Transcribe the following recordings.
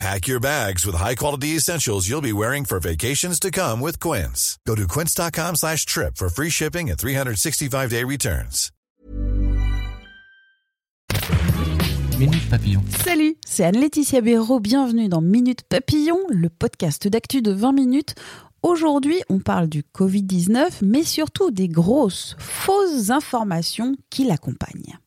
Pack your bags with high-quality essentials you'll be wearing for vacations to come with Quince. Go to quince.com slash trip for free shipping and 365-day returns. Minute Papillon. Salut, c'est Anne-Laetitia Béraud, bienvenue dans Minute Papillon, le podcast d'actu de 20 minutes. Aujourd'hui, on parle du Covid-19, mais surtout des grosses, fausses informations qui l'accompagnent.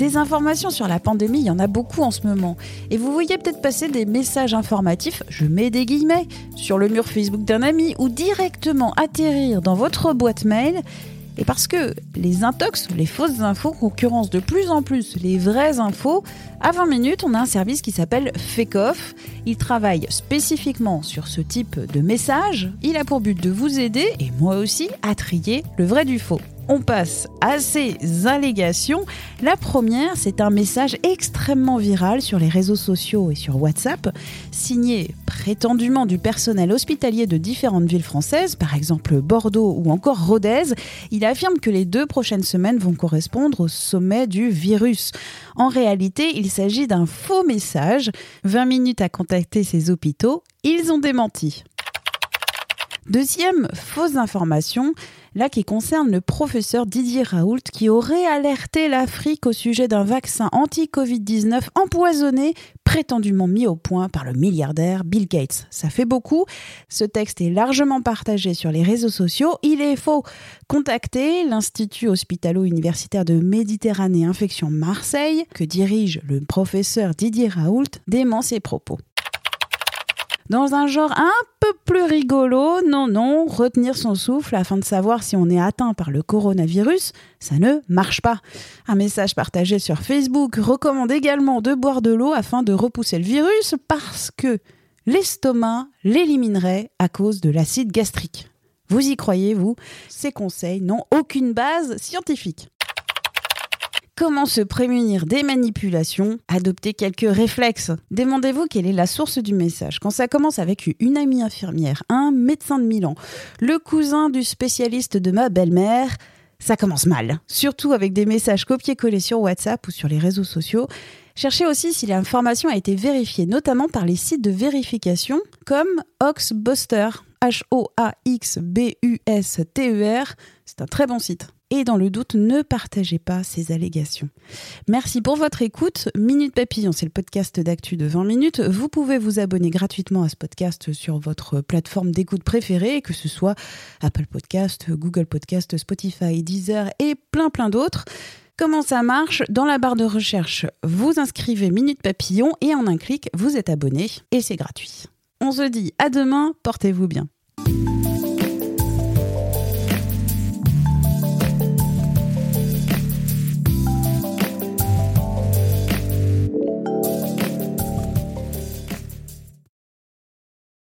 Des informations sur la pandémie, il y en a beaucoup en ce moment. Et vous voyez peut-être passer des messages informatifs, je mets des guillemets, sur le mur Facebook d'un ami ou directement atterrir dans votre boîte mail. Et parce que les intox, les fausses infos, concurrencent de plus en plus les vraies infos, à 20 minutes, on a un service qui s'appelle Fakeoff. Il travaille spécifiquement sur ce type de message. Il a pour but de vous aider, et moi aussi, à trier le vrai du faux on passe à ces allégations. La première, c'est un message extrêmement viral sur les réseaux sociaux et sur WhatsApp, signé prétendument du personnel hospitalier de différentes villes françaises, par exemple Bordeaux ou encore Rodez. Il affirme que les deux prochaines semaines vont correspondre au sommet du virus. En réalité, il s'agit d'un faux message. 20 minutes à contacter ces hôpitaux, ils ont démenti. Deuxième fausse information, là qui concerne le professeur Didier Raoult qui aurait alerté l'Afrique au sujet d'un vaccin anti-Covid-19 empoisonné, prétendument mis au point par le milliardaire Bill Gates. Ça fait beaucoup. Ce texte est largement partagé sur les réseaux sociaux. Il est faux. Contactez l'Institut hospitalo-universitaire de Méditerranée Infection Marseille, que dirige le professeur Didier Raoult, dément ses propos. Dans un genre un peu plus rigolo, non, non, retenir son souffle afin de savoir si on est atteint par le coronavirus, ça ne marche pas. Un message partagé sur Facebook recommande également de boire de l'eau afin de repousser le virus parce que l'estomac l'éliminerait à cause de l'acide gastrique. Vous y croyez, vous? Ces conseils n'ont aucune base scientifique. Comment se prémunir des manipulations? Adopter quelques réflexes. Demandez-vous quelle est la source du message. Quand ça commence avec une amie infirmière, un médecin de Milan, le cousin du spécialiste de ma belle-mère, ça commence mal. Surtout avec des messages copiés-collés sur WhatsApp ou sur les réseaux sociaux. Cherchez aussi si l'information a été vérifiée, notamment par les sites de vérification comme Oxbuster. H-O-A-X-B-U-S-T-E-R. C'est un très bon site et dans le doute, ne partagez pas ces allégations. Merci pour votre écoute. Minute Papillon, c'est le podcast d'actu de 20 minutes. Vous pouvez vous abonner gratuitement à ce podcast sur votre plateforme d'écoute préférée, que ce soit Apple Podcast, Google Podcast, Spotify, Deezer et plein plein d'autres. Comment ça marche? Dans la barre de recherche, vous inscrivez Minute Papillon et en un clic, vous êtes abonné et c'est gratuit. On se dit à demain, portez-vous bien.